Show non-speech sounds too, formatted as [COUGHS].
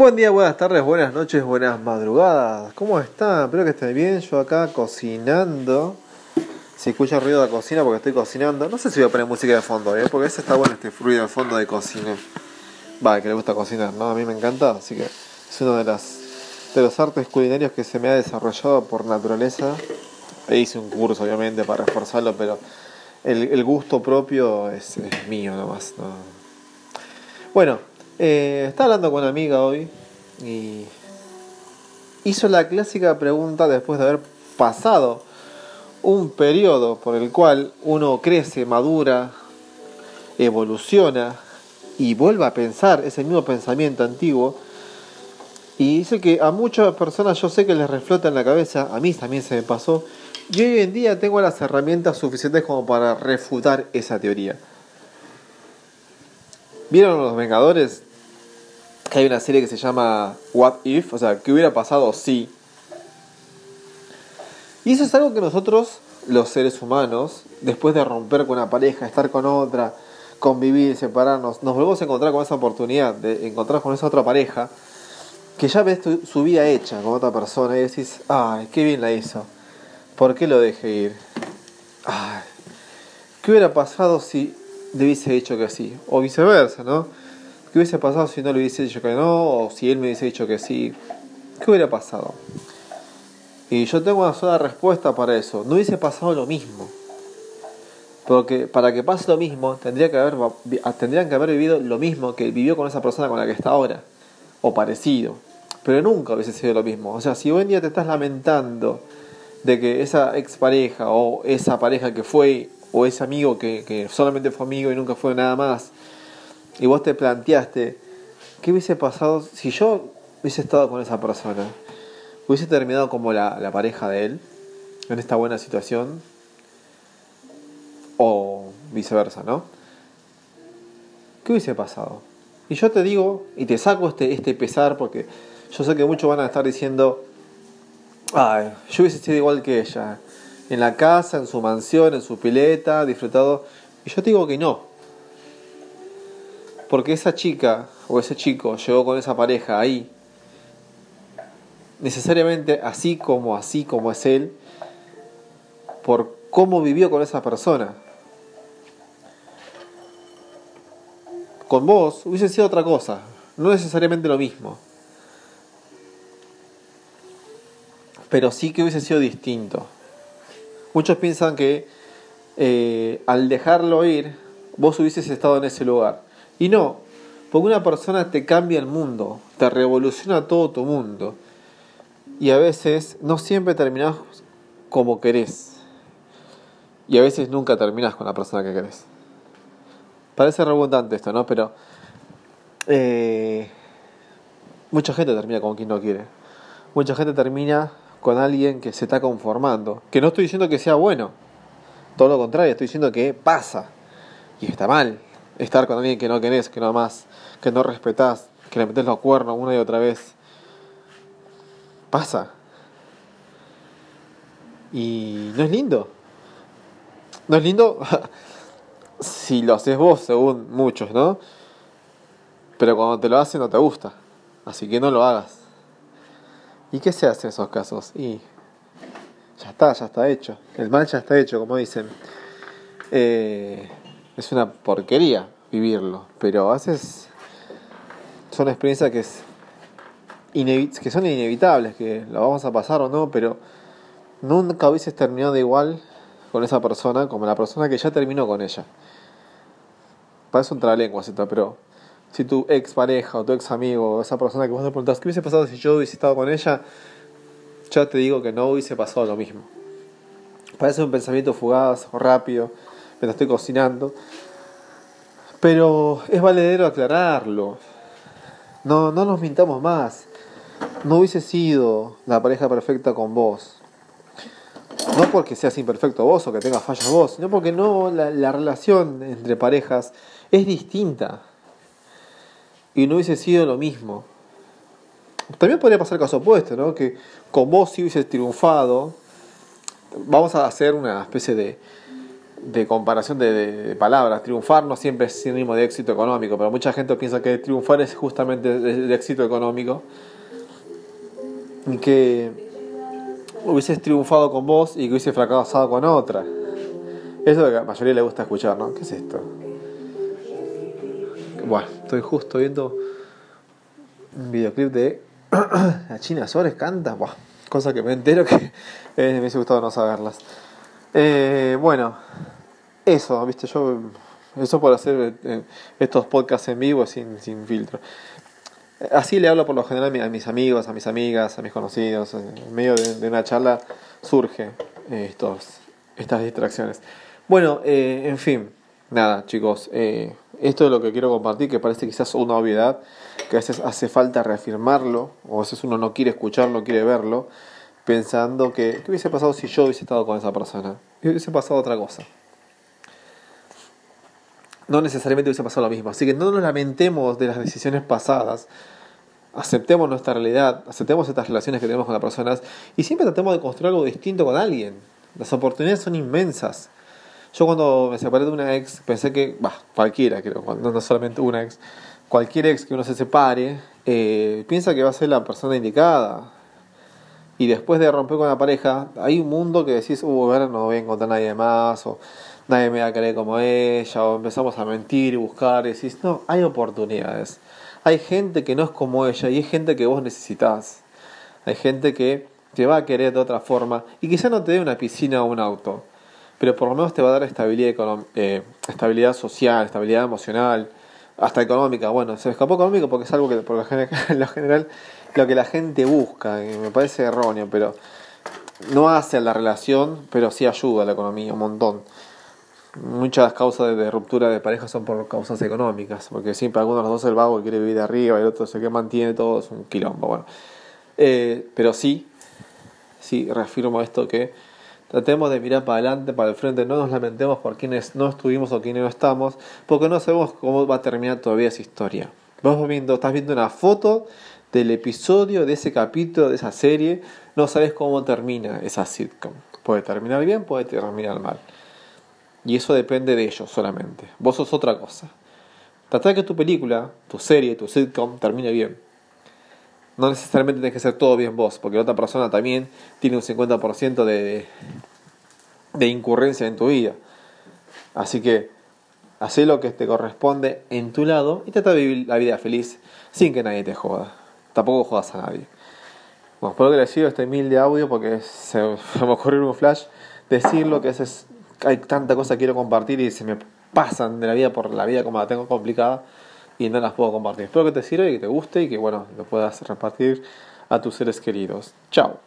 Buen día, buenas tardes, buenas noches, buenas madrugadas. ¿Cómo están? Espero que estén bien. Yo acá cocinando. Si escucha ruido de cocina porque estoy cocinando. No sé si voy a poner música de fondo, ¿eh? porque ese está bueno este ruido de fondo de cocina. Va, que le gusta cocinar, ¿no? A mí me encanta, así que es uno de las de los artes culinarios que se me ha desarrollado por naturaleza. E hice un curso, obviamente, para reforzarlo, pero el, gusto propio es, mío nomás. ¿no? Bueno, eh, estaba hablando con una amiga hoy y hizo la clásica pregunta después de haber pasado un periodo por el cual uno crece, madura, evoluciona y vuelve a pensar ese mismo pensamiento antiguo. Y dice que a muchas personas yo sé que les reflota en la cabeza, a mí también se me pasó, y hoy en día tengo las herramientas suficientes como para refutar esa teoría. ¿Vieron los Vengadores? Que hay una serie que se llama What If, o sea, ¿qué hubiera pasado si? Y eso es algo que nosotros, los seres humanos, después de romper con una pareja, estar con otra, convivir, separarnos, nos volvemos a encontrar con esa oportunidad de encontrar con esa otra pareja, que ya ves su vida hecha con otra persona y decís, ay, qué bien la hizo ¿Por qué lo dejé ir? ¿Qué hubiera pasado si le hubiese dicho que sí? O viceversa, ¿no? ¿Qué hubiese pasado si no le hubiese dicho que no? O si él me hubiese dicho que sí. ¿Qué hubiera pasado? Y yo tengo una sola respuesta para eso. No hubiese pasado lo mismo. Porque para que pase lo mismo, haber, tendrían que haber vivido lo mismo que vivió con esa persona con la que está ahora. O parecido. Pero nunca hubiese sido lo mismo. O sea, si hoy en día te estás lamentando de que esa expareja o esa pareja que fue o ese amigo que, que solamente fue amigo y nunca fue nada más, y vos te planteaste, ¿qué hubiese pasado si yo hubiese estado con esa persona? ¿Hubiese terminado como la, la pareja de él en esta buena situación? O viceversa, ¿no? ¿Qué hubiese pasado? Y yo te digo, y te saco este, este pesar, porque yo sé que muchos van a estar diciendo, Ay, yo hubiese sido igual que ella. En la casa, en su mansión, en su pileta, disfrutado. Y yo te digo que no. Porque esa chica o ese chico llegó con esa pareja ahí. Necesariamente así como así como es él. Por cómo vivió con esa persona. Con vos hubiese sido otra cosa. No necesariamente lo mismo. pero sí que hubiese sido distinto. Muchos piensan que eh, al dejarlo ir, vos hubieses estado en ese lugar. Y no, porque una persona te cambia el mundo, te revoluciona todo tu mundo. Y a veces no siempre terminás como querés. Y a veces nunca terminás con la persona que querés. Parece redundante esto, ¿no? Pero eh, mucha gente termina con quien no quiere. Mucha gente termina con alguien que se está conformando. Que no estoy diciendo que sea bueno, todo lo contrario, estoy diciendo que pasa y está mal estar con alguien que no querés, que no amás, que no respetás, que le metes los cuernos una y otra vez. Pasa. Y no es lindo. No es lindo [LAUGHS] si lo haces vos, según muchos, ¿no? Pero cuando te lo hacen no te gusta. Así que no lo hagas. ¿Y qué se hace en esos casos? Y ya está, ya está hecho. El mal ya está hecho, como dicen. Eh, es una porquería vivirlo, pero haces son experiencias que, es que son inevitables, que lo vamos a pasar o no, pero nunca hubieses terminado igual con esa persona como la persona que ya terminó con ella. Parece un trabalenguas, pero si tu ex pareja o tu ex amigo o esa persona que vos te preguntás, ¿qué hubiese pasado si yo hubiese estado con ella? Ya te digo que no hubiese pasado lo mismo. Parece un pensamiento fugaz o rápido mientras estoy cocinando. Pero es valedero aclararlo. No, no nos mintamos más. No hubiese sido la pareja perfecta con vos. No porque seas imperfecto vos o que tengas fallas vos, sino porque no la, la relación entre parejas es distinta y no hubiese sido lo mismo. También podría pasar el caso opuesto, ¿no? Que con vos si hubiese triunfado, vamos a hacer una especie de, de comparación de, palabras. Triunfar no siempre es sinónimo de éxito económico, pero mucha gente piensa que triunfar es justamente de, éxito económico. Y que hubieses triunfado con vos y que hubieses fracasado con otra. Eso es lo que a la mayoría le gusta escuchar, ¿no? ¿Qué es esto? Bueno, estoy justo viendo un videoclip de [COUGHS] la China Suárez canta, Buah, cosa que me entero que [LAUGHS] me hubiese gustado no saberlas. Eh, bueno, eso, viste, yo eso por hacer eh, estos podcasts en vivo sin, sin filtro. Así le hablo por lo general a mis amigos, a mis amigas, a mis conocidos. En medio de, una charla surge estos, estas distracciones. Bueno, en fin, nada, chicos. esto es lo que quiero compartir, que parece quizás una obviedad, que a veces hace falta reafirmarlo, o a veces uno no quiere escucharlo, quiere verlo pensando que, ¿qué hubiese pasado si yo hubiese estado con esa persona? Hubiese pasado otra cosa. No necesariamente hubiese pasado lo mismo. Así que no nos lamentemos de las decisiones pasadas. Aceptemos nuestra realidad, aceptemos estas relaciones que tenemos con las personas y siempre tratemos de construir algo distinto con alguien. Las oportunidades son inmensas. Yo cuando me separé de una ex pensé que, bah, cualquiera creo, no, no solamente una ex, cualquier ex que uno se separe, eh, piensa que va a ser la persona indicada, y después de romper con la pareja, hay un mundo que decís, uh, ahora no voy a encontrar nadie más, o nadie me va a querer como ella, o empezamos a mentir y buscar, y decís, no, hay oportunidades. Hay gente que no es como ella y hay gente que vos necesitas. Hay gente que te va a querer de otra forma y quizá no te dé una piscina o un auto, pero por lo menos te va a dar estabilidad, eh, estabilidad social, estabilidad emocional, hasta económica. Bueno, se escapó económico porque es algo que por lo [LAUGHS] general lo que la gente busca, y me parece erróneo, pero no hace la relación, pero sí ayuda a la economía un montón. Muchas causas de, ruptura de pareja son por causas económicas, porque siempre alguno de los dos es el vago quiere vivir de arriba y el otro es el que mantiene todo, es un quilombo. Bueno. Eh, pero sí, sí, reafirmo esto que tratemos de mirar para adelante, para el frente, no nos lamentemos por quienes no estuvimos o quienes no estamos, porque no sabemos cómo va a terminar todavía esa historia. Vos viendo, estás viendo una foto del episodio, de ese capítulo, de esa serie, no sabes cómo termina esa sitcom. Puede terminar bien, puede terminar mal. Y eso depende de ellos solamente. Vos sos otra cosa. Trata de que tu película, tu serie, tu sitcom termine bien. No necesariamente tienes que ser todo bien vos, porque la otra persona también tiene un 50% de, de incurrencia en tu vida. Así que haz lo que te corresponde en tu lado y trata de vivir la vida feliz sin que nadie te joda tampoco jodas a nadie. Bueno, espero que les sirva este mil de audio porque se, [LAUGHS] me ocurrió un flash decirlo que es, hay tanta cosa que quiero compartir y se me pasan de la vida por la vida como la tengo complicada y no las puedo compartir. Espero que te sirva y que te guste y que bueno, lo puedas repartir a tus seres queridos. Chao.